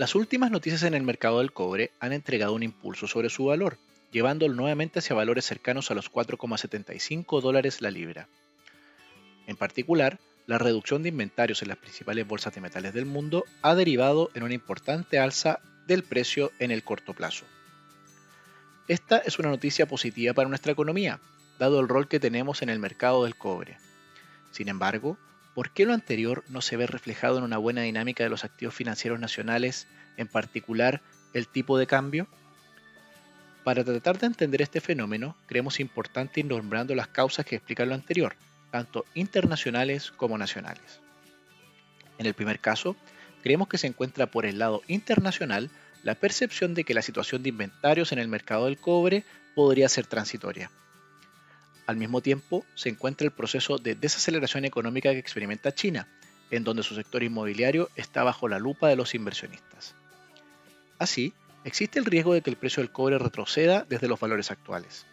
Las últimas noticias en el mercado del cobre han entregado un impulso sobre su valor, llevándolo nuevamente hacia valores cercanos a los 4,75 dólares la libra. En particular, la reducción de inventarios en las principales bolsas de metales del mundo ha derivado en una importante alza del precio en el corto plazo. Esta es una noticia positiva para nuestra economía, dado el rol que tenemos en el mercado del cobre. Sin embargo, ¿por qué lo anterior no se ve reflejado en una buena dinámica de los activos financieros nacionales, en particular el tipo de cambio? Para tratar de entender este fenómeno, creemos importante ir nombrando las causas que explican lo anterior, tanto internacionales como nacionales. En el primer caso, creemos que se encuentra por el lado internacional la percepción de que la situación de inventarios en el mercado del cobre podría ser transitoria. Al mismo tiempo, se encuentra el proceso de desaceleración económica que experimenta China, en donde su sector inmobiliario está bajo la lupa de los inversionistas. Así, existe el riesgo de que el precio del cobre retroceda desde los valores actuales.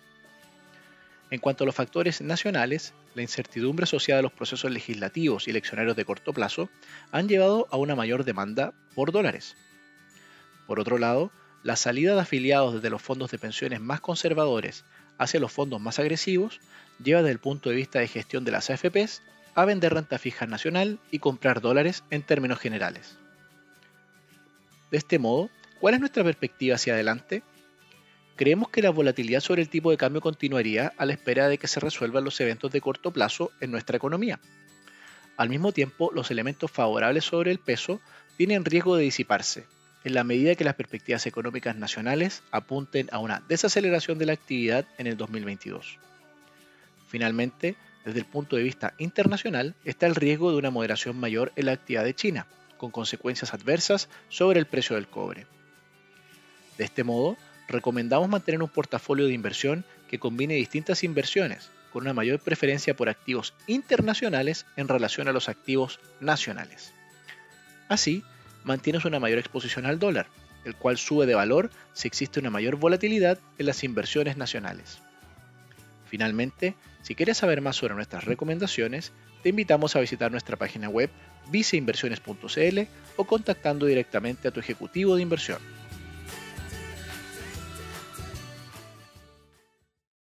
En cuanto a los factores nacionales, la incertidumbre asociada a los procesos legislativos y eleccionarios de corto plazo han llevado a una mayor demanda por dólares. Por otro lado, la salida de afiliados desde los fondos de pensiones más conservadores hacia los fondos más agresivos lleva desde el punto de vista de gestión de las AFPs a vender renta fija nacional y comprar dólares en términos generales. De este modo, ¿cuál es nuestra perspectiva hacia adelante? Creemos que la volatilidad sobre el tipo de cambio continuaría a la espera de que se resuelvan los eventos de corto plazo en nuestra economía. Al mismo tiempo, los elementos favorables sobre el peso tienen riesgo de disiparse, en la medida que las perspectivas económicas nacionales apunten a una desaceleración de la actividad en el 2022. Finalmente, desde el punto de vista internacional, está el riesgo de una moderación mayor en la actividad de China, con consecuencias adversas sobre el precio del cobre. De este modo, recomendamos mantener un portafolio de inversión que combine distintas inversiones, con una mayor preferencia por activos internacionales en relación a los activos nacionales. Así, mantienes una mayor exposición al dólar, el cual sube de valor si existe una mayor volatilidad en las inversiones nacionales. Finalmente, si quieres saber más sobre nuestras recomendaciones, te invitamos a visitar nuestra página web viceinversiones.cl o contactando directamente a tu ejecutivo de inversión.